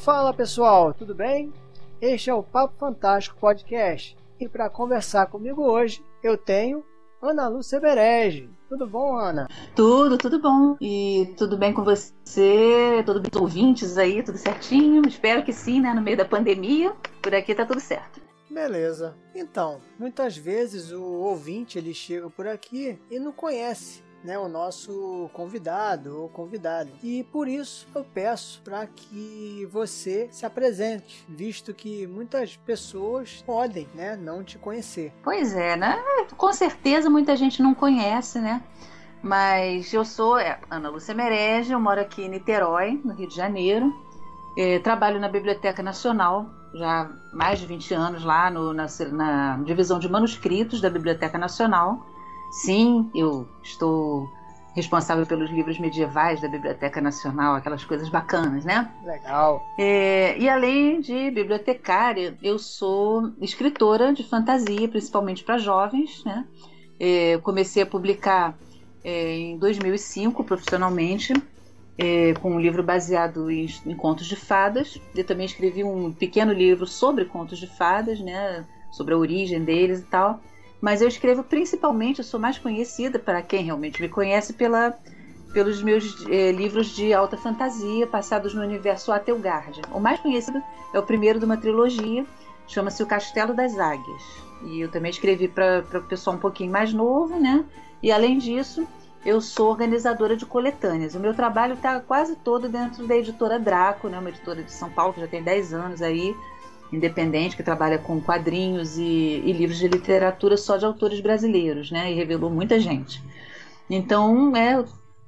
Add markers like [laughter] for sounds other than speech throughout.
Fala pessoal, tudo bem? Este é o Papo Fantástico Podcast e para conversar comigo hoje eu tenho Ana Lúcia Berege. Tudo bom, Ana? Tudo, tudo bom. E tudo bem com você? Tudo bem com os ouvintes aí? Tudo certinho? Espero que sim, né? No meio da pandemia. Por aqui tá tudo certo. Beleza. Então, muitas vezes o ouvinte ele chega por aqui e não conhece né, o nosso convidado ou convidada. E por isso eu peço para que você se apresente, visto que muitas pessoas podem né, não te conhecer. Pois é, né? Com certeza muita gente não conhece, né? Mas eu sou é, Ana Lúcia Merege, eu moro aqui em Niterói, no Rio de Janeiro. É, trabalho na Biblioteca Nacional já há mais de 20 anos lá no, na, na divisão de manuscritos da Biblioteca Nacional. Sim, eu estou responsável pelos livros medievais da Biblioteca Nacional, aquelas coisas bacanas, né? Legal. É, e além de bibliotecária, eu sou escritora de fantasia, principalmente para jovens, né? É, comecei a publicar é, em 2005 profissionalmente, é, com um livro baseado em, em, contos de fadas. Eu também escrevi um pequeno livro sobre contos de fadas, né? Sobre a origem deles e tal mas eu escrevo principalmente, eu sou mais conhecida, para quem realmente me conhece, pela, pelos meus eh, livros de alta fantasia passados no universo Atelgardia. O mais conhecido é o primeiro de uma trilogia, chama-se O Castelo das Águias. E eu também escrevi para o pessoal um pouquinho mais novo, né? E além disso, eu sou organizadora de coletâneas. O meu trabalho está quase todo dentro da editora Draco, né? uma editora de São Paulo que já tem 10 anos aí independente que trabalha com quadrinhos e, e, livros de literatura só de autores brasileiros, né? E revelou muita gente. Então, é,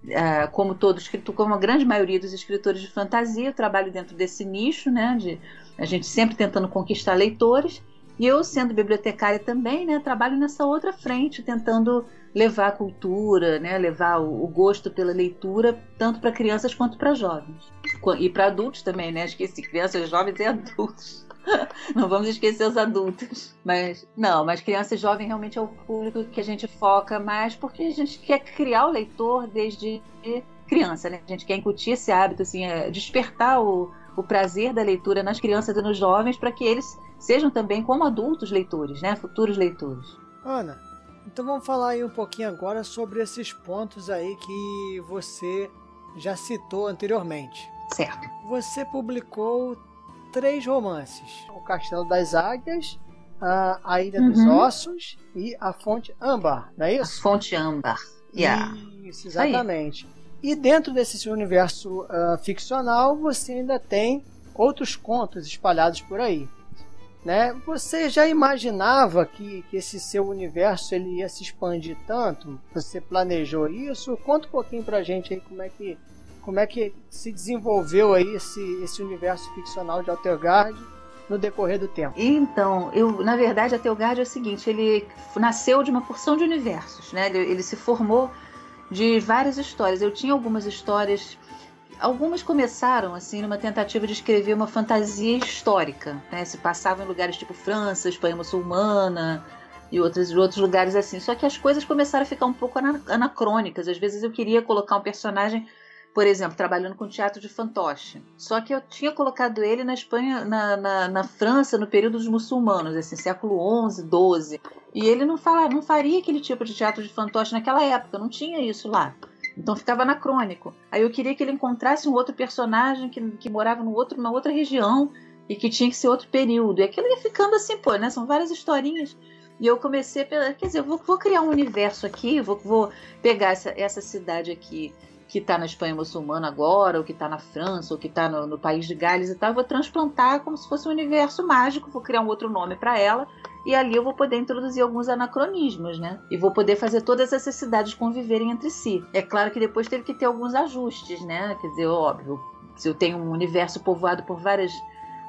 é como todo escritor, como a grande maioria dos escritores de fantasia, eu trabalho dentro desse nicho, né? De a gente sempre tentando conquistar leitores. E eu, sendo bibliotecária também, né, trabalho nessa outra frente, tentando levar a cultura, né, levar o, o gosto pela leitura, tanto para crianças quanto para jovens. E para adultos também, né? Esqueci, crianças, jovens e adultos. [laughs] não vamos esquecer os adultos. Mas não, mas criança e jovem realmente é o público que a gente foca mais porque a gente quer criar o leitor desde criança, né? A gente quer incutir esse hábito, assim, é despertar o, o prazer da leitura nas crianças e nos jovens para que eles sejam também como adultos leitores, né? Futuros leitores. Ana, então vamos falar aí um pouquinho agora sobre esses pontos aí que você já citou anteriormente. Certo. Você publicou três romances: O Castelo das Águias, a, a Ilha uhum. dos Ossos e A Fonte Âmbar, não é isso? A Fonte Âmbar. Yeah. Isso, exatamente. E dentro desse universo uh, ficcional, você ainda tem outros contos espalhados por aí. Né? Você já imaginava que, que esse seu universo ele ia se expandir tanto? Você planejou isso? Conta um pouquinho pra gente aí como é que como é que se desenvolveu aí esse, esse universo ficcional de Altergard no decorrer do tempo? Então, eu, na verdade, Altergard é o seguinte, ele nasceu de uma porção de universos, né? Ele, ele se formou de várias histórias. Eu tinha algumas histórias algumas começaram assim numa tentativa de escrever uma fantasia histórica, né? Se passavam em lugares tipo França, Espanha muçulmana e outros outros lugares assim. Só que as coisas começaram a ficar um pouco anacrônicas. Às vezes eu queria colocar um personagem por exemplo, trabalhando com teatro de fantoche. Só que eu tinha colocado ele na Espanha, na, na, na França, no período dos muçulmanos, assim, século XI, XII. E ele não, fala, não faria aquele tipo de teatro de fantoche naquela época, não tinha isso lá. Então ficava anacrônico. Aí eu queria que ele encontrasse um outro personagem que, que morava no outro, numa outra região e que tinha que ser outro período. E aquilo ia ficando assim, pô, né? São várias historinhas. E eu comecei a pensar, quer dizer, vou, vou criar um universo aqui, vou, vou pegar essa, essa cidade aqui que está na Espanha muçulmana agora, ou que está na França, ou que está no, no, país de Gales e tal, eu vou transplantar como se fosse um universo mágico, vou criar um outro nome para ela, e ali eu vou poder introduzir alguns anacronismos, né? E vou poder fazer todas essas cidades conviverem entre si. É claro que depois teve que ter alguns ajustes, né? Quer dizer, óbvio, se eu tenho um universo povoado por várias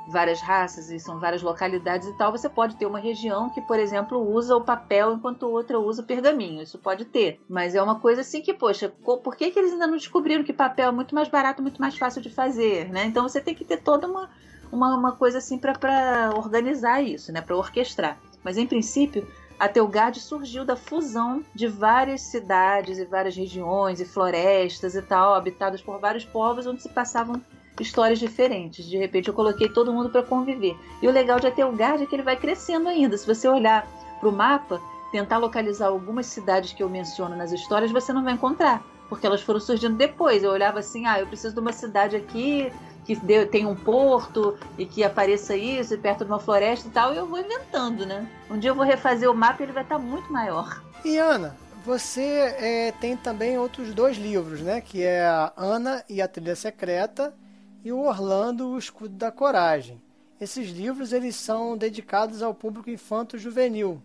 várias raças e são várias localidades e tal, você pode ter uma região que, por exemplo, usa o papel enquanto outra usa o pergaminho. Isso pode ter. Mas é uma coisa assim que, poxa, por que, que eles ainda não descobriram que papel é muito mais barato, muito mais fácil de fazer, né? Então você tem que ter toda uma, uma, uma coisa assim para organizar isso, né? Para orquestrar. Mas em princípio, a Telgard surgiu da fusão de várias cidades e várias regiões e florestas e tal, habitadas por vários povos onde se passavam histórias diferentes. De repente eu coloquei todo mundo para conviver. E o legal de Atelgard é que ele vai crescendo ainda. Se você olhar para o mapa, tentar localizar algumas cidades que eu menciono nas histórias, você não vai encontrar, porque elas foram surgindo depois. Eu olhava assim, ah, eu preciso de uma cidade aqui que tem um porto e que apareça isso, perto de uma floresta e tal, e eu vou inventando, né? Um dia eu vou refazer o mapa e ele vai estar muito maior. E Ana, você é, tem também outros dois livros, né? Que é a Ana e a Trilha Secreta e o Orlando, o Escudo da Coragem. Esses livros eles são dedicados ao público infanto-juvenil.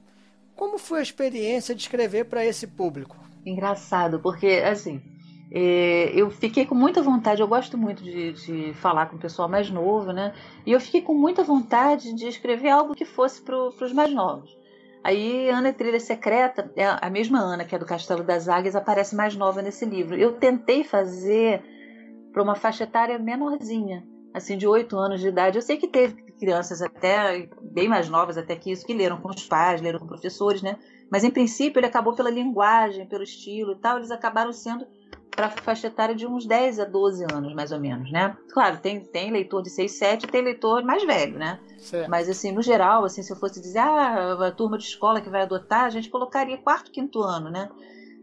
Como foi a experiência de escrever para esse público? Engraçado, porque assim, é, eu fiquei com muita vontade, eu gosto muito de, de, falar com o pessoal mais novo, né? E eu fiquei com muita vontade de escrever algo que fosse para os mais novos. Aí Ana Trilha Secreta, é a mesma Ana que é do Castelo das Águias, aparece mais nova nesse livro. Eu tentei fazer para uma faixa etária menorzinha, assim, de 8 anos de idade. Eu sei que teve crianças até bem mais novas até que isso, que leram com os pais, leram com professores, né? Mas em princípio ele acabou pela linguagem, pelo estilo e tal, eles acabaram sendo para a faixa etária de uns 10 a 12 anos, mais ou menos, né? Claro, tem, tem leitor de 6, 7 e tem leitor mais velho, né? Certo. Mas assim, no geral, assim, se eu fosse dizer, ah, a turma de escola que vai adotar, a gente colocaria quarto, quinto ano, né?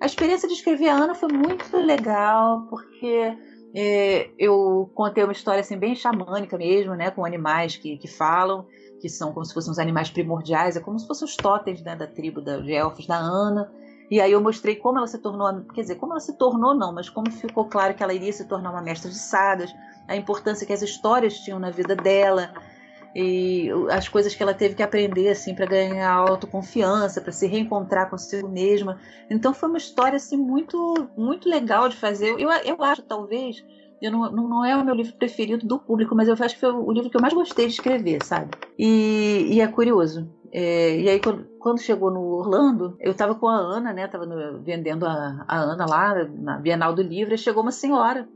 A experiência de escrever a Ana foi muito legal, porque é, eu contei uma história assim bem xamânica mesmo, né, com animais que, que falam, que são como se fossem os animais primordiais, é como se fossem os totens né, da tribo da, de elfos da Ana. E aí eu mostrei como ela se tornou, quer dizer, como ela se tornou não, mas como ficou claro que ela iria se tornar uma mestra de sadas, a importância que as histórias tinham na vida dela e as coisas que ela teve que aprender assim para ganhar autoconfiança, para se reencontrar consigo mesma. Então foi uma história assim muito muito legal de fazer. Eu, eu acho talvez eu não, não é o meu livro preferido do público, mas eu acho que foi o livro que eu mais gostei de escrever, sabe? E, e é curioso. É, e aí, quando, quando, chegou no Orlando, eu estava com a Ana, né? Tava no, vendendo a, a, Ana lá na Bienal do Livro, e chegou uma senhora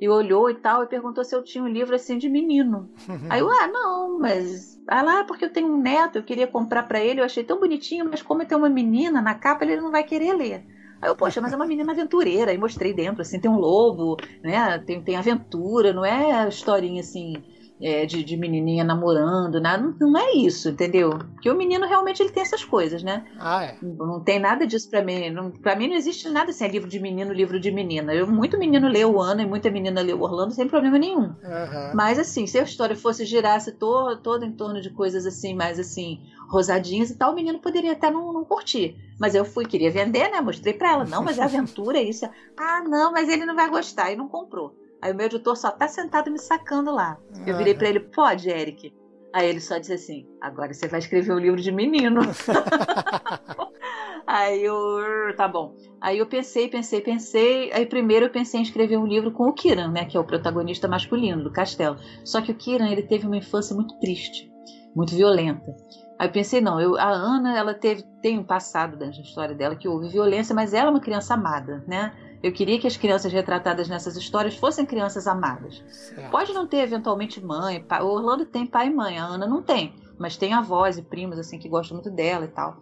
e olhou e tal, e perguntou se eu tinha um livro assim de menino. [laughs] aí eu, ah, não, mas. Ah lá, porque eu tenho um neto, eu queria comprar para ele, eu achei tão bonitinho, mas como tem uma menina na capa, ele não vai querer ler. Aí eu, poxa, mas é uma menina aventureira. Aí mostrei dentro, assim, tem um lobo, né? Tem, tem aventura, não é historinha assim é, de, de, menininha namorando, nada, não, não, é isso, entendeu? Porque o menino realmente ele tem essas coisas, né? Ah, é. Não, não tem nada disso para mim. Não, para mim não existe nada assim, é livro de menino, livro de menina. Eu, muito menino lê o Ana e muita menina lê o Orlando sem problema nenhum. Uhum. Mas assim, se a história fosse girasse todo, todo em torno de coisas assim, mais assim, rosadinhas e tal, o menino poderia até não, não curtir. Mas eu fui, queria vender, né? Mostrei pra ela, não, mas é aventura, isso. Ah, não, mas ele não vai gostar, e não comprou. Aí o meu editor só tá sentado me sacando lá. Eu virei para ele, pode, Eric? Aí ele só disse assim: agora você vai escrever um livro de menino. [laughs] Aí eu, tá bom. Aí eu pensei, pensei, pensei. Aí primeiro eu pensei em escrever um livro com o Kiran, né, que é o protagonista masculino do castelo. Só que o Kiran, ele teve uma infância muito triste, muito violenta. Aí eu pensei, não, eu, a Ana, ela teve, tem um passado da história dela que houve violência, mas ela é uma criança amada, né? Eu queria que as crianças retratadas nessas histórias fossem crianças amadas. Certo. Pode não ter eventualmente mãe, pai. O Orlando tem pai e mãe, a Ana não tem, mas tem avós e primos assim que gostam muito dela e tal.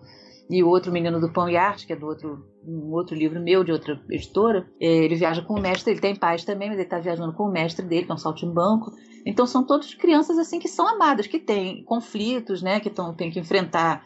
E o outro menino do Pão e Arte, que é do outro um outro livro meu de outra editora, é, ele viaja com o mestre, ele tem pais também, mas ele está viajando com o mestre dele, que é um saltimbanco. Então são todas crianças assim que são amadas, que têm conflitos, né, que tão, têm que enfrentar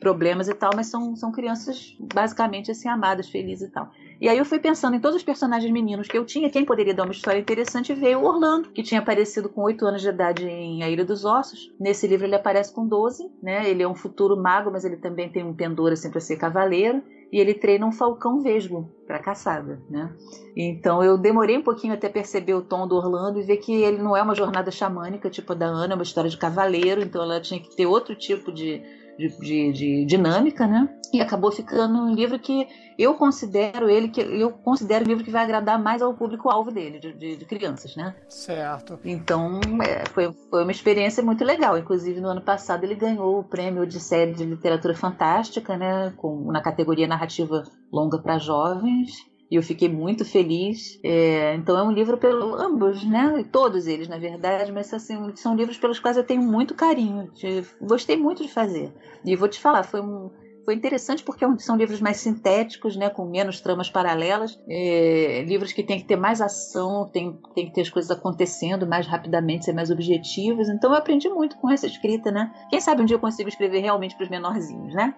problemas e tal, mas são, são crianças basicamente assim amadas, felizes e tal. E aí eu fui pensando em todos os personagens meninos que eu tinha, quem poderia dar uma história interessante, veio o Orlando, que tinha aparecido com 8 anos de idade em A Ilha dos Ossos. Nesse livro ele aparece com 12, né? Ele é um futuro mago, mas ele também tem um pendor assim para ser cavaleiro e ele treina um falcão vesgo para caçada, né? Então eu demorei um pouquinho até perceber o tom do Orlando e ver que ele não é uma jornada xamânica tipo a da Ana, é uma história de cavaleiro, então ela tinha que ter outro tipo de de, de, de, dinâmica, né? E acabou ficando um livro que eu considero ele que eu considero um livro que vai agradar mais ao público alvo dele, de, de, de crianças, né? Certo. Então é, foi, foi uma experiência muito legal. Inclusive no ano passado ele ganhou o prêmio de série de literatura fantástica, né? Com, na categoria narrativa longa para jovens e eu fiquei muito feliz. É, então é um livro pelo ambos, né? Todos eles, na verdade, mas assim, são livros pelos quais eu tenho muito carinho. De, gostei muito de fazer. E vou te falar, foi um foi interessante porque é são livros mais sintéticos, né, com menos tramas paralelas, é, livros que tem que ter mais ação, tem, tem que ter as coisas acontecendo mais rapidamente, ser mais objetivos. Então eu aprendi muito com essa escrita, né? Quem sabe um dia eu consigo escrever realmente para os menorzinhos, né?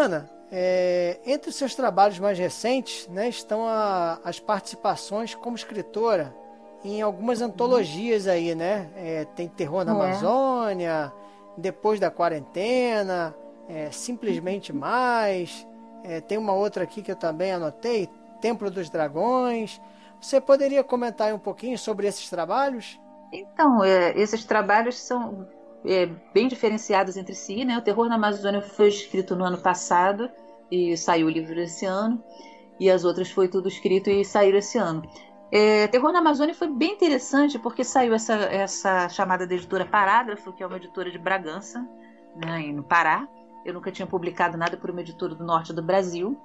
Ana, é, entre os seus trabalhos mais recentes né, estão a, as participações como escritora em algumas antologias aí, né? É, tem Terror na é. Amazônia, Depois da Quarentena, é, Simplesmente [laughs] Mais, é, tem uma outra aqui que eu também anotei, Templo dos Dragões. Você poderia comentar um pouquinho sobre esses trabalhos? Então, esses trabalhos são é, bem diferenciados entre si. Né? O Terror na Amazônia foi escrito no ano passado e saiu o livro esse ano, e as outras foi tudo escrito e saíram esse ano. É, Terror na Amazônia foi bem interessante porque saiu essa, essa chamada de editora Parágrafo, que é uma editora de Bragança, né, no Pará. Eu nunca tinha publicado nada por uma editora do norte do Brasil.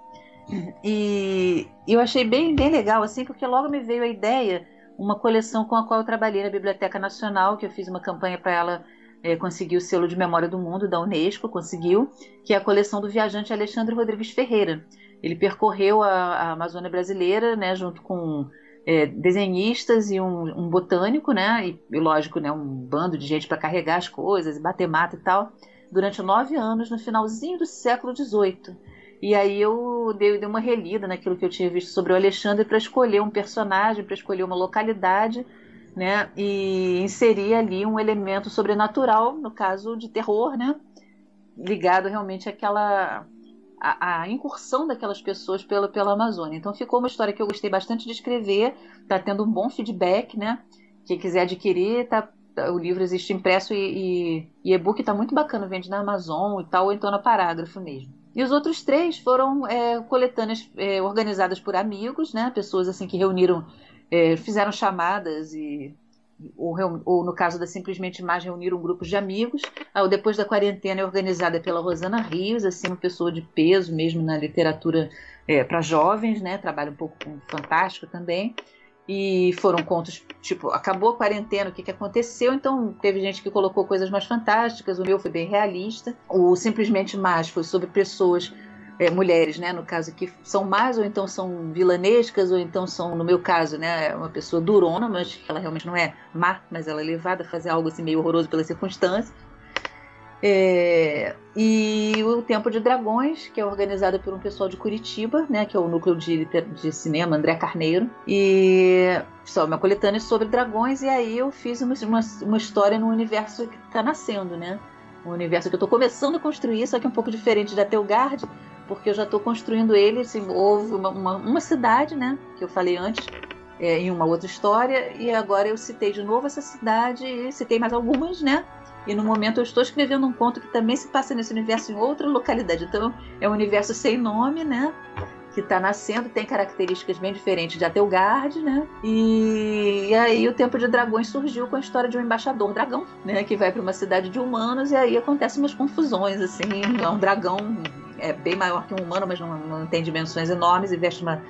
E eu achei bem, bem legal, assim, porque logo me veio a ideia, uma coleção com a qual eu trabalhei na Biblioteca Nacional, que eu fiz uma campanha para ela é, conseguiu o selo de memória do mundo da Unesco, conseguiu, que é a coleção do viajante Alexandre Rodrigues Ferreira. Ele percorreu a, a Amazônia brasileira, né, junto com é, desenhistas e um, um, botânico, né, e, e, lógico, né, um bando de gente para carregar as coisas, bater mata e tal, durante nove anos, no finalzinho do século XVIII. E aí eu dei, dei uma relida naquilo que eu tinha visto sobre o Alexandre para escolher um personagem, para escolher uma localidade né? E inserir ali um elemento sobrenatural, no caso de terror, né? Ligado realmente àquela a, a, incursão daquelas pessoas pela, pela Amazônia. Então ficou uma história que eu gostei bastante de escrever, está tendo um bom feedback, né? Quem quiser adquirir, tá, o livro existe impresso e e-book está muito bacana, vende na Amazon e tal, ou então na Parágrafo mesmo. E os outros três foram é, coletâneas é, organizadas por amigos, né? Pessoas assim que reuniram é, fizeram chamadas e ou, ou, no caso da Simplesmente Mais, reuniram grupos de amigos. Ah, depois da quarentena é organizada pela Rosana Rios, assim, uma pessoa de peso mesmo na literatura é, para jovens, né? Trabalha um pouco com fantástico também. E foram contos, tipo, acabou a quarentena, o que, que aconteceu? Então, teve gente que colocou coisas mais fantásticas, o meu foi bem realista. O Simplesmente Mais foi sobre pessoas é, mulheres, né, no caso, que são más ou então são vilanescas, ou então são, no meu caso, né, uma pessoa durona, mas ela realmente não é má, mas ela é levada a fazer algo assim meio horroroso pelas circunstâncias. É, e o Tempo de Dragões, que é organizado por um pessoal de Curitiba, né, que é o núcleo de, de cinema André Carneiro, e só uma coletânea sobre dragões, e aí eu fiz uma, uma, uma história no universo que está nascendo, né? Um universo que eu estou começando a construir, só que um pouco diferente da Telgard, porque eu já estou construindo ele. Assim, houve uma, uma, uma, cidade, né, que eu falei antes, é, em uma outra história, e agora eu citei de novo essa cidade e citei mais algumas, né? E no momento eu estou escrevendo um conto que também se passa nesse universo em outra localidade. Então é um universo sem nome, né? Que está nascendo, tem características bem diferentes de Atelgard, né? E, e, aí o Tempo de Dragões surgiu com a história de um embaixador dragão, né? Que vai para uma cidade de humanos e aí acontecem umas confusões, assim. É um dragão é bem maior que um humano, mas não, não tem dimensões enormes e veste uma,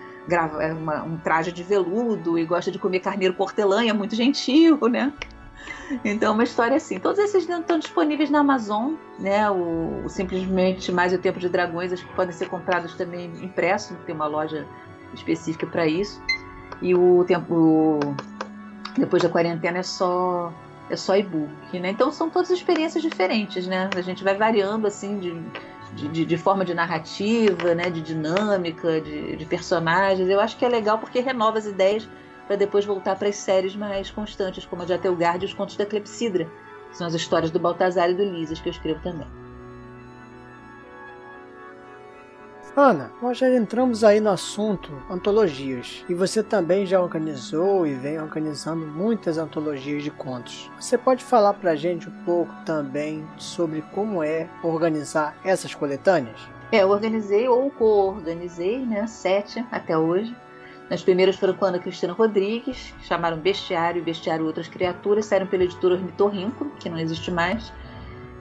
é uma, um traje de veludo e gosta de comer carneiro portelã e é muito gentil, né? Então, uma história assim. Todos esses estão disponíveis na Amazon, né? O, o, Simplesmente Mais o Tempo de Dragões, acho que podem ser comprados também impresso, tem uma loja específica para isso. E o tempo depois da quarentena é só é só e-book, né? Então são todas experiências diferentes, né? A gente vai variando assim de de, de, de, forma de narrativa, né, de dinâmica, de, de, personagens. Eu acho que é legal porque renova as ideias para depois voltar para as séries mais constantes, como a de Atelgard e os contos da Clepsidra, que são as histórias do Baltazar e do Lises, que eu escrevo também. Ana, nós já entramos aí no assunto antologias e você também já organizou e vem organizando muitas antologias de contos. Você pode falar para a gente um pouco também sobre como é organizar essas coletâneas? É, eu organizei ou co-organizei, né, sete até hoje. As primeiras foram com a Ana Cristina Rodrigues, chamaram Bestiário e Bestiário Outras Criaturas, saíram pela editora Ornitorrinco, que não existe mais.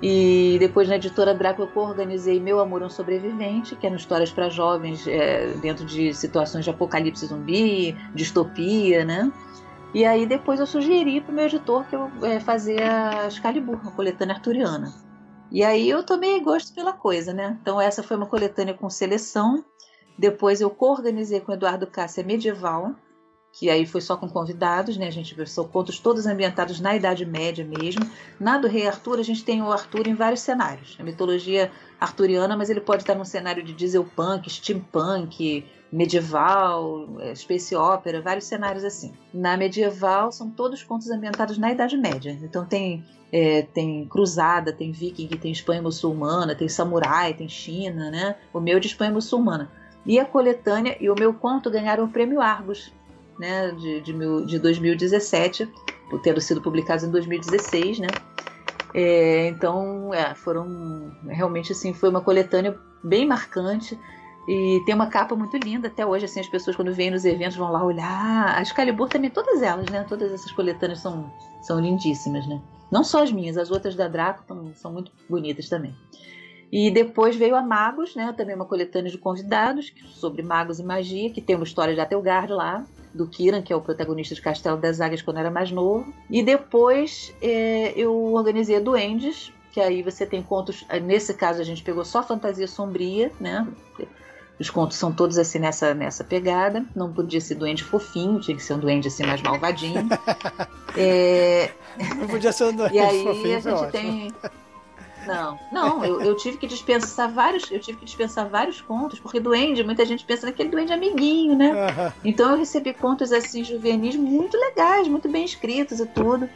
E depois na editora Draco eu organizei Meu Amor é um Sobrevivente, que eram histórias para jovens é, dentro de situações de apocalipse zumbi, distopia, né? E aí depois eu sugeri para o meu editor que eu é, fazia a Excalibur, uma coletânea arturiana. E aí eu tomei gosto pela coisa, né? Então essa foi uma coletânea com seleção. Depois eu co-organizei com o Eduardo Cássia Medieval, que aí foi só com convidados, né? A gente são contos todos ambientados na Idade Média mesmo. Na do Rei Arthur, a gente tem o Arthur em vários cenários. A mitologia arturiana, mas ele pode estar num cenário de dieselpunk, steampunk, medieval, é, space opera, vários cenários assim. Na medieval, são todos contos ambientados na Idade Média. Então tem é, tem cruzada, tem viking, tem Espanha muçulmana, tem samurai, tem China, né? O meu de Espanha muçulmana. E a coletânea e o meu conto ganharam o prêmio Argos né, de, de, de 2017, tendo sido publicados em 2016, né? É, então, é, foram realmente assim, foi uma coletânea bem marcante e tem uma capa muito linda até hoje, assim, as pessoas quando vêm nos eventos vão lá olhar. A Excalibur também, todas elas, né? Todas essas coletâneas são, são lindíssimas, né? Não só as minhas, as outras da Draco são muito bonitas também. E depois veio a Magos, né? Também uma coletânea de convidados sobre magos e magia, que tem uma história de Atelgard lá do Kiran, que é o protagonista de Castelo das Águias quando era mais novo. E depois é, eu organizei a Duendes, que aí você tem contos. Nesse caso a gente pegou só fantasia sombria, né? Os contos são todos assim nessa, nessa pegada. Não podia ser duende fofinho, tinha que ser um duende assim mais malvadinho. [laughs] é... Não podia ser um duende e aí fofinho, a gente tem não, não, eu, eu, tive que dispensar vários, eu tive que dispensar vários contos, porque duende, muita gente pensa naquele duende amiguinho, né? Então eu recebi contos assim juvenis muito legais, muito bem escritos e tudo,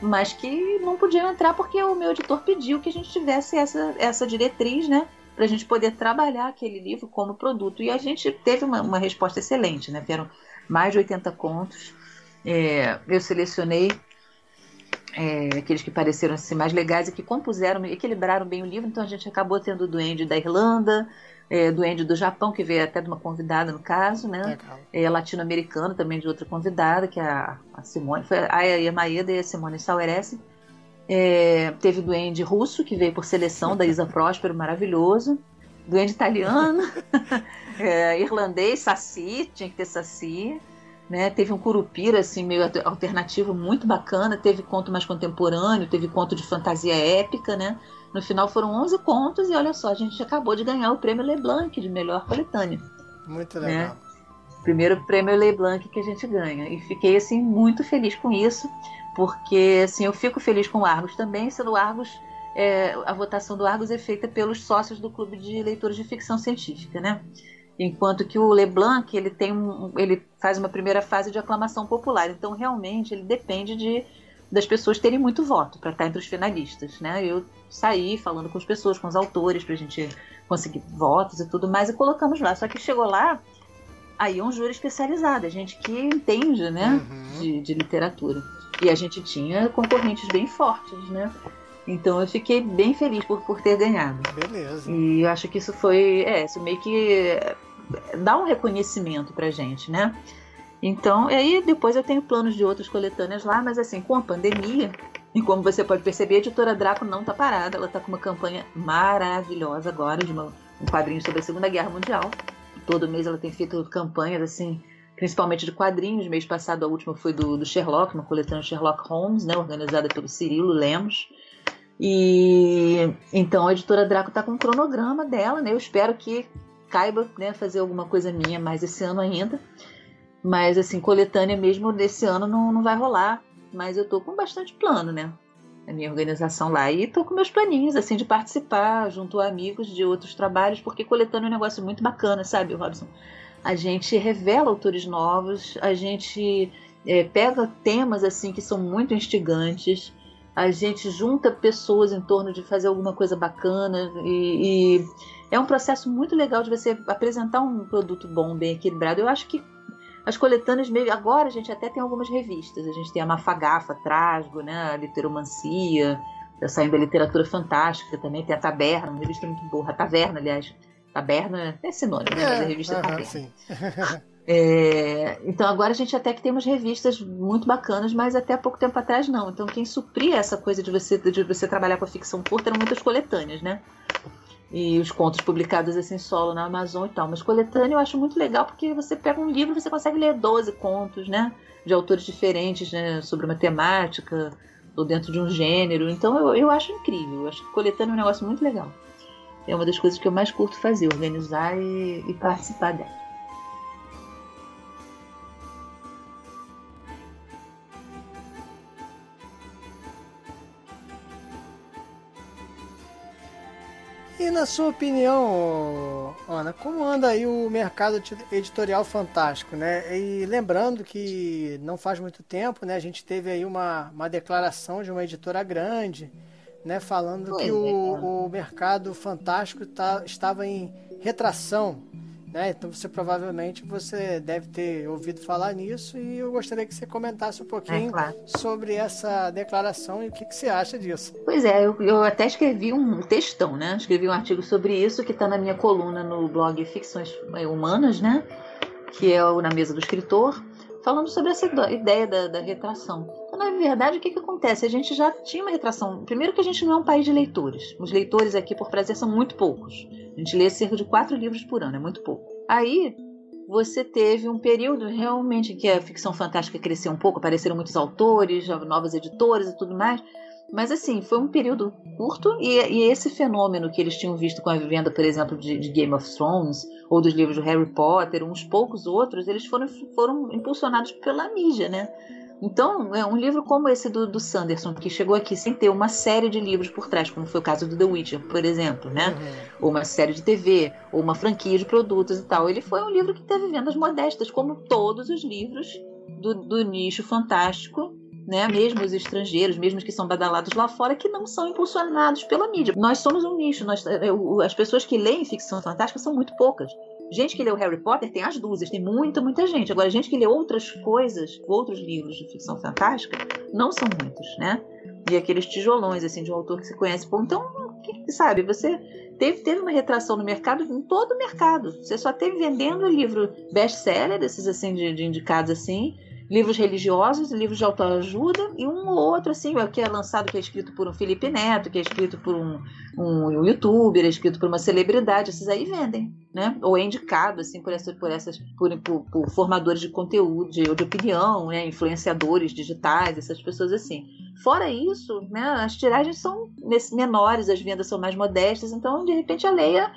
mas que não podiam entrar porque o meu editor pediu que a gente tivesse essa, essa diretriz, né? Pra gente poder trabalhar aquele livro como produto. E a gente teve uma, uma resposta excelente, né? Vieram mais de 80 contos. É, eu selecionei é, aqueles que pareceram assim, mais legais e que compuseram, equilibraram bem o livro. Então a gente acabou tendo o Duende da Irlanda, é, Duende do Japão, que veio até de uma convidada no caso, né? É, Latino-americano também de outra convidada, que é a, a Simone, foi a Aya Maeda e a Simone Saueresse. É, teve Duende russo, que veio por seleção da Isa Próspero, maravilhoso. Duende italiano, [laughs] é, irlandês, Saci, tinha que ter Saci. Né? Teve um curupira assim meio alternativo muito bacana, teve conto mais contemporâneo, teve conto de fantasia épica, né? No final foram 11 contos e olha só, a gente acabou de ganhar o prêmio Leblanc de melhor coletânea. Muito né? legal. Né? Primeiro prêmio Leblanc que a gente ganha e fiquei assim muito feliz com isso, porque assim eu fico feliz com o Argos também, sendo o Argos é, a votação do Argos é feita pelos sócios do Clube de Leitores de Ficção Científica, né? Enquanto que o Leblanc ele tem um, ele faz uma primeira fase de aclamação popular. Então realmente ele depende de das pessoas terem muito voto para estar entre os finalistas, né? Eu saí falando com as pessoas, com os autores para a gente conseguir votos e tudo mais e colocamos lá. Só que chegou lá aí é um júri especializado, a gente que entende, né, uhum. de, de literatura. E a gente tinha concorrentes bem fortes, né? Então eu fiquei bem feliz por, por ter ganhado. Beleza. E eu acho que isso foi. É, isso meio que dá um reconhecimento pra gente, né? Então, e aí depois eu tenho planos de outras coletâneas lá, mas assim, com a pandemia, e como você pode perceber, a editora Draco não tá parada, ela tá com uma campanha maravilhosa agora, de uma, um quadrinho sobre a Segunda Guerra Mundial. Todo mês ela tem feito campanhas assim, principalmente de quadrinhos. Mês passado a última foi do, do Sherlock, uma coletânea Sherlock Holmes, né, organizada pelo Cirilo Lemos. E então a editora Draco está com um cronograma dela, né? Eu espero que caiba, né, fazer alguma coisa minha mais esse ano ainda. Mas assim, coletânea mesmo desse ano não, não vai rolar. Mas eu tô com bastante plano, né? A minha organização lá. E tô com meus planinhos, assim, de participar junto a amigos de outros trabalhos, porque coletânea é um negócio muito bacana, sabe, Robson? A gente revela autores novos, a gente é, pega temas, assim, que são muito instigantes a gente junta pessoas em torno de fazer alguma coisa bacana e, e, é um processo muito legal de você apresentar um produto bom, bem equilibrado. Eu acho que as coletâneas meio agora a gente até tem algumas revistas. A gente tem a Mafagafa, Trasgo, né, a Literomancia, tá saindo a literatura fantástica também, tem a Taberna, uma revista muito boa, a Taverna, aliás. Taberna é sinônimo, né? É, Mas a revista uh -huh, Taberna. É, então agora a gente até que tem umas revistas muito bacanas, mas até pouco tempo atrás não. Então quem supria essa coisa de você, de você trabalhar com a ficção curta eram muitas coletâneas, né? E os contos publicados assim solo na Amazon e tal. Mas coletânea eu acho muito legal porque você pega um livro e você consegue ler 12 contos, né? De autores diferentes, né? Sobre uma temática ou dentro de um gênero. Então eu, eu acho incrível. Eu acho que coletânea é um negócio muito legal. É uma das coisas que eu mais curto fazer, organizar e, e participar dela. E na sua opinião, Ana, como anda aí o mercado editorial fantástico, né? E lembrando que não faz muito tempo, né, a gente teve aí uma, uma declaração de uma editora grande, né, falando que o, é, o mercado fantástico tá, estava em retração, né? Então você provavelmente você deve ter ouvido falar nisso e eu gostaria que você comentasse um pouquinho é, claro. sobre essa declaração e o que, que, você acha disso. Pois é, eu, eu, até escrevi um textão, né? Escrevi um artigo sobre isso que está na minha coluna no blog Ficções Humanas, né? Que é o Na Mesa do Escritor, falando sobre essa ideia da, da retração. Na verdade, o que, que acontece? A gente já tinha uma retração. Primeiro que a gente não é um país de leitores. Os leitores aqui, por prazer, são muito poucos. A gente lê cerca de quatro livros por ano, é muito pouco. Aí você teve um período realmente em que a ficção fantástica cresceu um pouco, apareceram muitos autores, novas editoras e tudo mais. Mas assim, foi um período curto e, e, esse fenômeno que eles tinham visto com a venda, por exemplo, de, de, Game of Thrones ou dos livros do Harry Potter, uns poucos outros, eles foram, foram impulsionados pela mídia, né? Então, é um livro como esse do, do, Sanderson, que chegou aqui sem ter uma série de livros por trás, como foi o caso do The Witcher, por exemplo, né? Uhum. Ou uma série de TV, ou uma franquia de produtos e tal. Ele foi um livro que teve vendas modestas, como todos os livros do, do nicho fantástico né? Mesmo os estrangeiros, mesmo os que são badalados lá fora, que não são impulsionados pela mídia. Nós somos um nicho, nós, é, as pessoas que leem ficção fantástica são muito poucas. Gente que lê o Harry Potter tem as dúzias, tem muita, muita gente. Agora, gente que lê outras coisas, outros livros de ficção fantástica, não são muitos, né? De aqueles tijolões, assim, de um autor que se conhece. Pô, então, sabe, você teve, teve uma retração no mercado, em todo o mercado. Você só teve vendendo livro best-seller, desses, assim, de, de indicados, assim, livros religiosos, livros de autoajuda e um ou outro, assim, que é lançado, que é escrito por um Felipe Neto, que é escrito por um, um youtuber, é escrito por uma celebridade, esses aí vendem, né? Ou é indicado, assim, por essas, por essas, por, por, por formadores de conteúdo, de, de opinião, né? Influenciadores digitais, essas pessoas assim. Fora isso, né? As tiragens são menores, as vendas são mais modestas, então, de repente, a Leia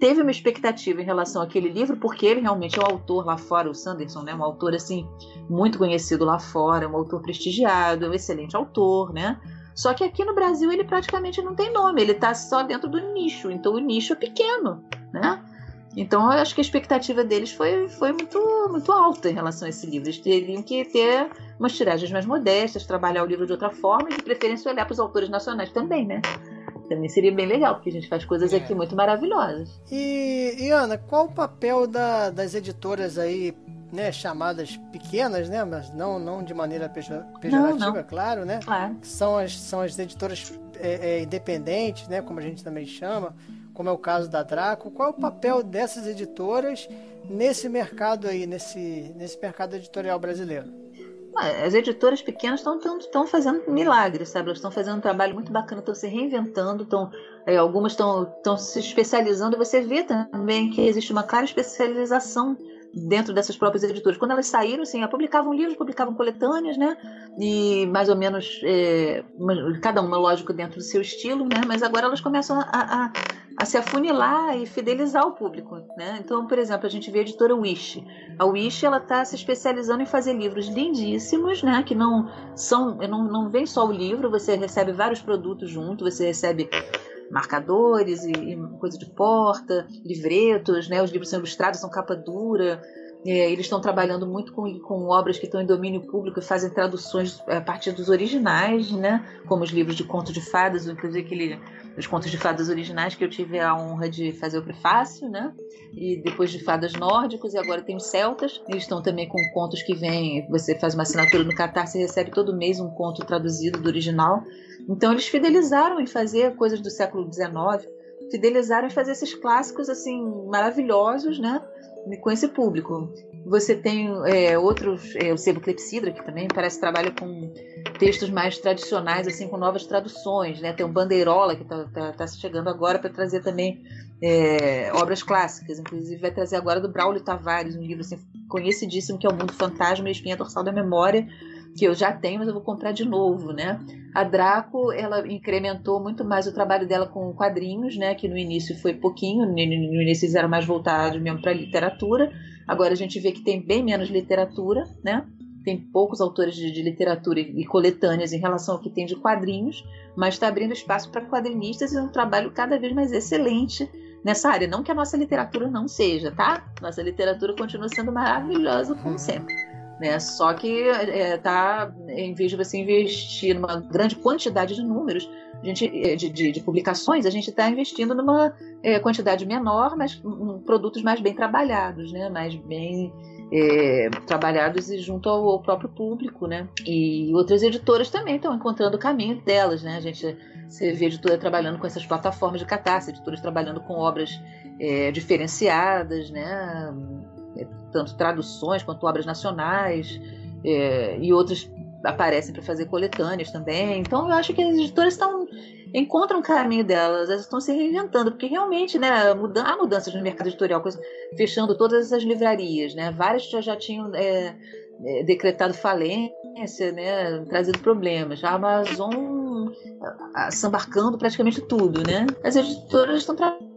teve uma expectativa em relação àquele livro, porque ele realmente é um autor lá fora, o Sanderson, né? Um autor, assim, muito conhecido lá fora, um autor prestigiado, um excelente autor, né? Só que aqui no Brasil ele praticamente não tem nome, ele está só dentro do nicho, então o nicho é pequeno, né? Então eu acho que a expectativa deles foi, foi muito, muito alta em relação a esse livro. Eles teriam que ter umas tiragens mais modestas, trabalhar o livro de outra forma e de preferência olhar para os autores nacionais também, né? Também seria bem legal, porque a gente faz coisas é. aqui muito maravilhosas. E, e Ana, qual o papel da, das editoras aí, né, chamadas pequenas, né, mas não, não de maneira pejorativa, não, não. claro, né? Claro. São as, são as editoras é, é, independentes, né, como a gente também chama, como é o caso da Draco. Qual é o papel dessas editoras nesse mercado aí, nesse, nesse mercado editorial brasileiro? As editoras pequenas estão fazendo milagres, sabe? Elas estão fazendo um trabalho muito bacana, estão se reinventando, estão, é, algumas estão se especializando. Você vê também que existe uma clara especialização dentro dessas próprias editoras. Quando elas saíram, assim, publicavam livros, publicavam coletâneas, né? E mais ou menos, é, cada uma, lógico, dentro do seu estilo, né? Mas agora elas começam a, a, a, se afunilar e fidelizar o público, né? Então, por exemplo, a gente vê a editora Wish. A Wish, ela está se especializando em fazer livros lindíssimos, né? Que não são, não, não vem só o livro, você recebe vários produtos junto, você recebe marcadores e, e coisa de porta, livretos, né? Os livros são ilustrados, são capa dura. É, eles estão trabalhando muito com, com obras que estão em domínio público e fazem traduções é, a partir dos originais, né? Como os livros de contos de fadas, inclusive aquele, os contos de fadas originais que eu tive a honra de fazer o prefácio, né? E depois de fadas nórdicos, e agora tem os celtas. Eles estão também com contos que vêm, você faz uma assinatura no Catarse e recebe todo mês um conto traduzido do original. Então eles fidelizaram em fazer coisas do século XIX, fidelizaram em fazer esses clássicos assim maravilhosos, né? Com esse público. Você tem é, outros, é, o Sebo Clepsidra, que também parece que trabalha com textos mais tradicionais, assim, com novas traduções, né? Tem o Bandeirola, que está tá, tá chegando agora para trazer também é, obras clássicas, inclusive vai trazer agora do Braulio Tavares, um livro assim, conhecidíssimo que é o Mundo Fantasma e Espinha Dorsal da Memória, que eu já tenho, mas eu vou comprar de novo, né? A Draco, ela incrementou muito mais o trabalho dela com quadrinhos, né? Que no início foi pouquinho, no início eles eram mais voltados mesmo para literatura. Agora a gente vê que tem bem menos literatura, né? Tem poucos autores de, de literatura e, e, coletâneas em relação ao que tem de quadrinhos, mas está abrindo espaço para quadrinistas e um trabalho cada vez mais excelente nessa área. Não que a nossa literatura não seja, tá? Nossa literatura continua sendo maravilhosa como sempre. Né? Só que é, tá, em vez de você investir numa grande quantidade de números, gente, é, de, de, de publicações, a gente está investindo numa é, quantidade menor, mas um, produtos mais bem trabalhados, né? mais bem é, trabalhados e junto ao, ao, próprio público, né? E outras editoras também estão encontrando o caminho delas, né? A gente você vê editora trabalhando com essas plataformas de catarse, editoras trabalhando com obras é, diferenciadas, né? Tanto traduções quanto obras nacionais, é, e outras aparecem para fazer coletâneas também. Então eu acho que as editoras estão encontram o caminho delas, elas estão se reinventando, porque realmente, né, muda, há mudanças no mercado editorial, fechando todas essas livrarias, né, várias já, já tinham é, é, decretado falência, né, trazido problemas. A Amazon sambarcando praticamente tudo, né. As editoras estão trabalhando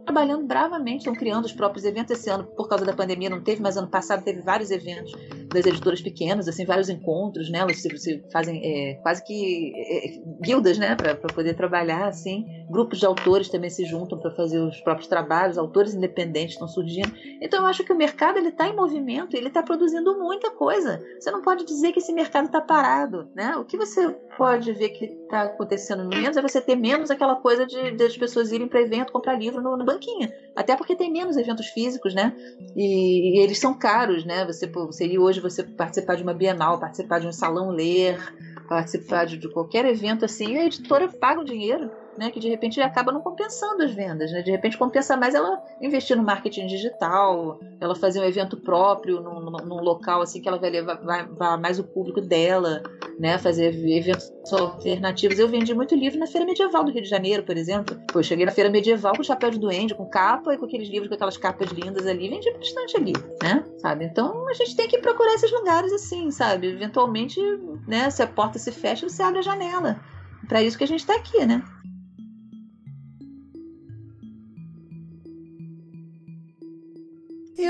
bravamente, estão criando os próprios eventos. Esse ano, por causa da pandemia, não teve, mas ano passado teve vários eventos das editoras pequenas, assim, vários encontros, né? Elas se, se fazem é, quase que é, guildas, né? Para poder trabalhar, assim. Grupos de autores também se juntam para fazer os próprios trabalhos, autores independentes estão surgindo. Então, eu acho que o mercado ele está em movimento, ele está produzindo muita coisa. Você não pode dizer que esse mercado está parado, né? O que você pode ver que está acontecendo menos é você ter menos aquela coisa de, de as pessoas irem para evento comprar livro no, no banquinha. Até porque tem menos eventos físicos, né? E, e, eles são caros, né? Você, seria hoje você participar de uma Bienal, participar de um salão ler, participar de, de qualquer evento assim, a editora paga o dinheiro né, que de repente acaba não compensando as vendas, né? De repente compensa mais ela investir no marketing digital, ela fazer um evento próprio num, num local assim que ela vai levar vai, vai mais o público dela, né? Fazer eventos alternativos. Eu vendi muito livro na Feira Medieval do Rio de Janeiro, por exemplo. Pô, eu cheguei na Feira Medieval com chapéu de duende, com capa e com aqueles livros com aquelas capas lindas ali, vendi bastante ali, né? Sabe? Então a gente tem que procurar esses lugares assim, sabe? Eventualmente, né? Se a porta se fecha, você abre a janela. Para isso que a gente está aqui, né?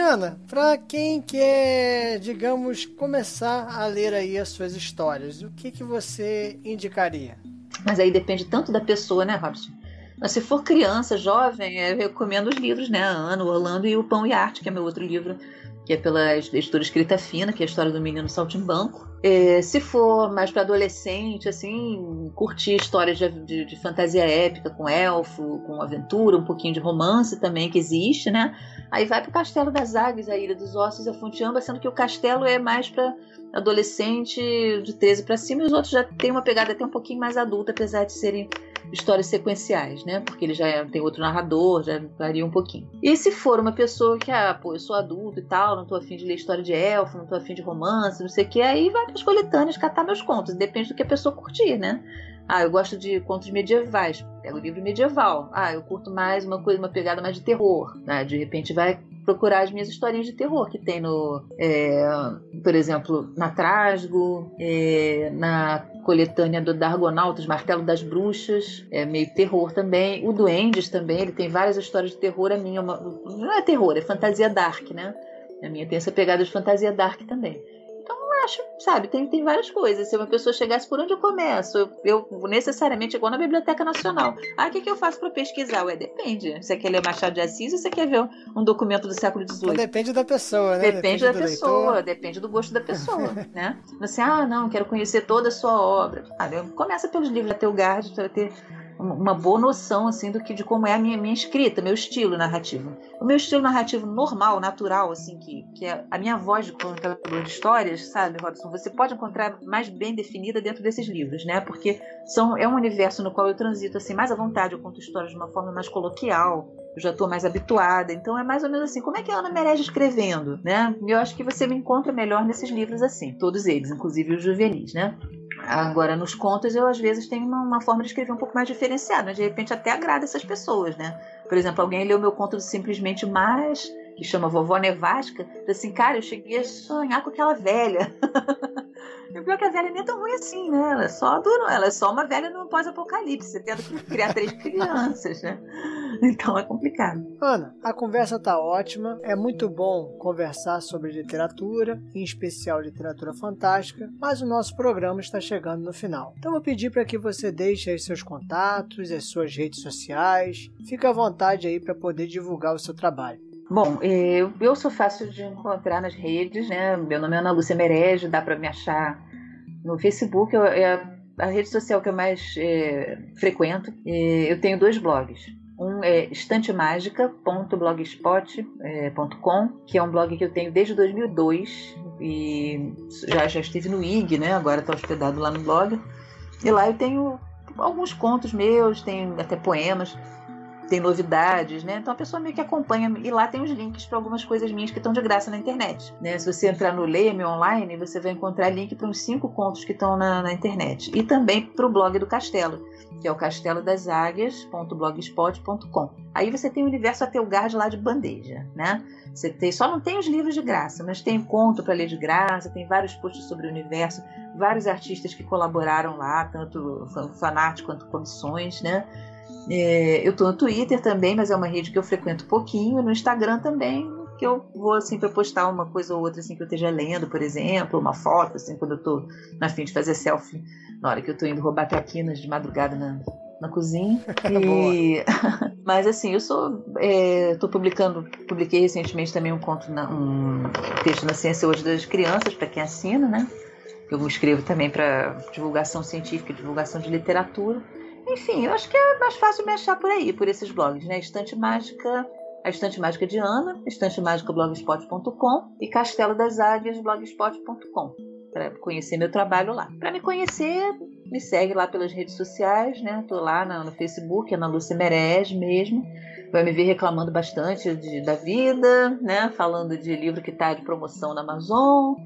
Ana, para quem quer, digamos, começar a ler aí as suas histórias, o que, que você indicaria? Mas aí depende tanto da pessoa, né, Robson? Mas se for criança, jovem, eu recomendo os livros, né? Ana, o Orlando e o Pão e Arte, que é meu outro livro que é pela editora Escrita Fina, que é a história do menino saltimbanco. É, se for mais para adolescente, assim, curtir histórias de, de, de, fantasia épica com elfo, com aventura, um pouquinho de romance também que existe, né? Aí vai para o Castelo das Águias, a Ilha dos Ossos e a Fonteamba, sendo que o castelo é mais para adolescente de 13 para cima e os outros já têm uma pegada até um pouquinho mais adulta, apesar de serem histórias sequenciais, né? Porque ele já tem outro narrador, já varia um pouquinho. E se for uma pessoa que, ah, pô, eu sou adulto e tal, não tô afim de ler história de elfo, não tô afim de romance, não sei o que, aí vai para as coletâneas catar meus contos. Depende do que a pessoa curtir, né? Ah, eu gosto de contos medievais. Pega o livro medieval. Ah, eu curto mais uma coisa, uma pegada mais de terror. Né? De repente vai procurar as minhas historinhas de terror que tem no, é, por exemplo, na Trasgo, é, na coletânea do Dargonautas, Martelo das Bruxas, é meio terror também. O Duendes também, ele tem várias histórias de terror. A minha é uma, não é terror, é fantasia dark, né? A minha tem essa pegada de fantasia dark também acho, sabe, tem, tem várias coisas. Se uma pessoa chegasse por onde eu começo, eu, eu necessariamente igual na Biblioteca Nacional. Ah, o que, que eu faço para pesquisar? Ué, depende. Você quer ler Machado de Assis ou você quer ver um documento do século XVIII? Depende da pessoa, né? Depende, depende da pessoa, leitor. depende do gosto da pessoa, [laughs] né? Você, ah, não, quero conhecer toda a sua obra. Ah, começa pelos livros da Teugard, para ter uma boa noção assim do que de como é a minha, minha escrita, meu estilo narrativo. O meu estilo narrativo normal, natural, assim que, que é a minha voz de contador de histórias, sabe, Robson? Você pode encontrar mais bem definida dentro desses livros, né? Porque são é um universo no qual eu transito assim mais à vontade, eu conto histórias de uma forma mais coloquial, eu já estou mais habituada. Então é mais ou menos assim, como é que a Ana merece escrevendo, né? Eu acho que você me encontra melhor nesses livros assim, todos eles, inclusive os juvenis, né? Agora, nos contos, eu às vezes tenho uma, uma, forma de escrever um pouco mais diferenciada, de repente até agrada essas pessoas, né? Por exemplo, alguém leu meu conto simplesmente mais, que chama Vovó Nevasca, assim, cara, eu cheguei a sonhar com aquela velha. [laughs] E pior que a velha nem é tão ruim assim, né? Ela é só duro, ela é só uma velha no pós-apocalipse, tendo que criar três [laughs] crianças, né? Então é complicado. Ana, a conversa tá ótima. É muito bom conversar sobre literatura, em especial literatura fantástica, mas o nosso programa está chegando no final. Então vou pedir para que você deixe aí seus contatos, as suas redes sociais. Fique à vontade aí para poder divulgar o seu trabalho. Bom, eu, eu sou fácil de encontrar nas redes, né? Meu nome é Ana Lúcia Merege, dá para me achar no Facebook, é a rede social que eu mais é, frequento. eu tenho dois blogs. Um é estantemágica.blogspot.com, que é um blog que eu tenho desde 2002 e já, já estive no IG, né? Agora está hospedado lá no blog. E lá eu tenho alguns contos meus, tenho até poemas tem novidades, né? Então a pessoa meio que acompanha e lá tem os links para algumas coisas minhas que estão de graça na internet, né? Se você entrar no Leia-me online, você vai encontrar link para uns cinco contos que estão na, na internet e também para o blog do Castelo, que é o castelodaságuias.blogspot.com. Aí você tem o universo Atelgard lá de bandeja, né? Você tem, só não tem os livros de graça, mas tem conto para ler de graça, tem vários posts sobre o universo, vários artistas que colaboraram lá, tanto fanart quanto comissões, né? É, eu estou no Twitter também, mas é uma rede que eu frequento pouquinho. No Instagram também, que eu vou assim para postar uma coisa ou outra assim que eu esteja lendo, por exemplo, uma foto assim quando eu estou na fim de fazer selfie, na hora que eu estou indo roubar traquinas de madrugada na, na cozinha. [laughs] E... [laughs] Mas assim, eu sou. Estou é, publicando, publiquei recentemente também um conto, na, um texto na Ciência Hoje das Crianças, para quem assina, né? Eu escrevo também para divulgação científica divulgação de literatura. Enfim, eu acho que é mais fácil me achar por aí, por esses blogs, né? Estante Mágica, a Estante Mágica de Ana, Estante Mágica blogspot.com e Castelo das Águias blogspot.com para conhecer meu trabalho lá. Para me conhecer, me segue lá pelas redes sociais, né? Tô lá no, no Facebook, Ana Lúcia Merez mesmo. Vai me ver reclamando bastante de, da vida, né? Falando de livro que está de promoção na Amazon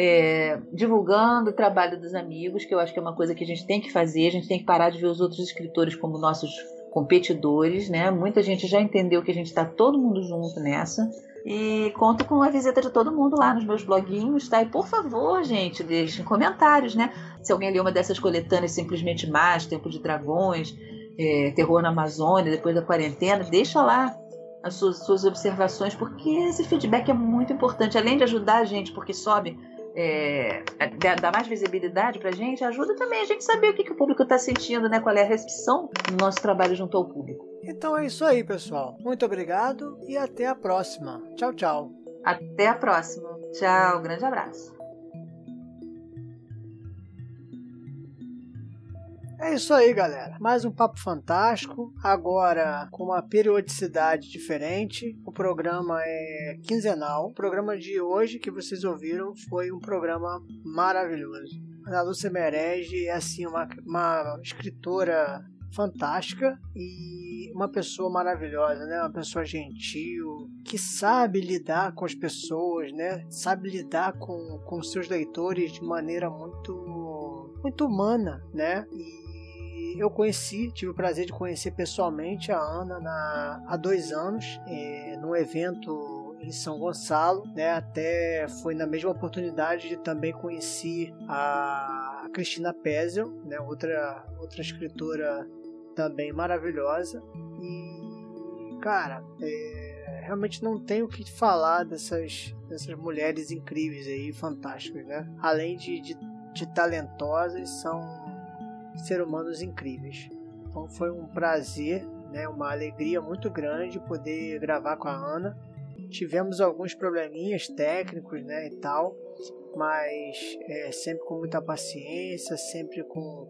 é, divulgando o trabalho dos amigos, que eu acho que é uma coisa que a gente tem que fazer. A gente tem que parar de ver os outros escritores como nossos competidores, né? Muita gente já entendeu que a gente está todo mundo junto nessa. E conto com a visita de todo mundo lá nos meus bloguinhos, tá? E por favor, gente, deixem comentários, né? Se alguém leu uma dessas coletâneas simplesmente mais, Tempo de Dragões, é, Terror na Amazônia, depois da quarentena, deixa lá as suas, suas observações, porque esse feedback é muito importante, além de ajudar a gente, porque sobe é, dá mais visibilidade para a gente, ajuda também a gente saber o que, que o público está sentindo, né? Qual é a recepção do nosso trabalho junto ao público. Então é isso aí, pessoal. Muito obrigado e até a próxima. Tchau, tchau. Até a próxima. Tchau, grande abraço. É isso aí, galera. Mais um papo fantástico. Agora com uma periodicidade diferente. O programa é quinzenal. O programa de hoje que vocês ouviram foi um programa maravilhoso. A Lúcia Merege é assim uma, uma escritora fantástica e uma pessoa maravilhosa, né? Uma pessoa gentil, que sabe lidar com as pessoas, né? Sabe lidar com, com seus leitores de maneira muito muito humana, né? E eu conheci, tive o prazer de conhecer pessoalmente a Ana na, há dois anos, é, num evento em São Gonçalo, né? Até foi na mesma oportunidade de também conhecer a Cristina Pezel, né? Outra outra escritora também maravilhosa e cara, é, realmente não tenho o que falar dessas dessas mulheres incríveis aí, fantásticas, né? Além de, de, de talentosas, são ser humanos incríveis. Então foi um prazer, né, uma alegria muito grande poder gravar com a Ana. Tivemos alguns probleminhas técnicos né, e tal, mas é, sempre com muita paciência, sempre com,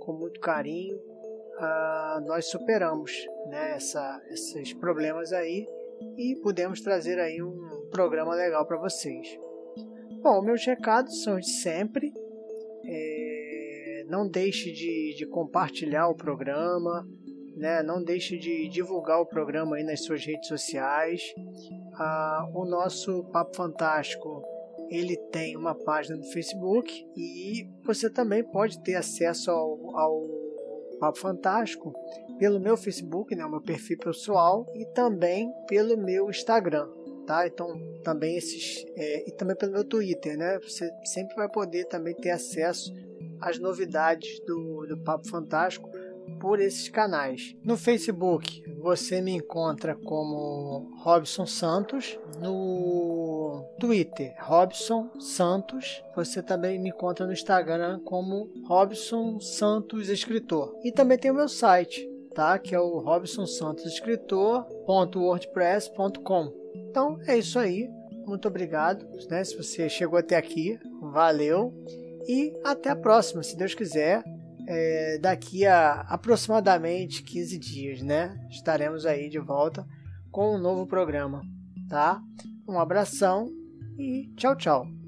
com muito carinho, uh, nós superamos né, essa, esses problemas aí e pudemos trazer aí um programa legal para vocês. Bom, meus recados são de sempre. É, não deixe de, de compartilhar o programa, né? Não deixe de divulgar o programa aí nas suas redes sociais. Ah, o nosso Papo Fantástico ele tem uma página no Facebook e você também pode ter acesso ao, ao Papo Fantástico pelo meu Facebook, né, o meu perfil pessoal e também pelo meu Instagram, tá? Então também esses é, e também pelo meu Twitter, né? Você sempre vai poder também ter acesso às novidades do, do Papo Fantástico por esses canais. No Facebook você me encontra como Robson Santos, no Twitter Robson Santos, você também me encontra no Instagram como Robson Santos Escritor. E também tem o meu site, tá? Que é o robsonsantosescritor.wordpress.com. Então é isso aí. Muito obrigado, né? Se você chegou até aqui, valeu e até a próxima, se Deus quiser é, daqui a aproximadamente 15 dias, né? Estaremos aí de volta com um novo programa, tá? Um abração e tchau, tchau.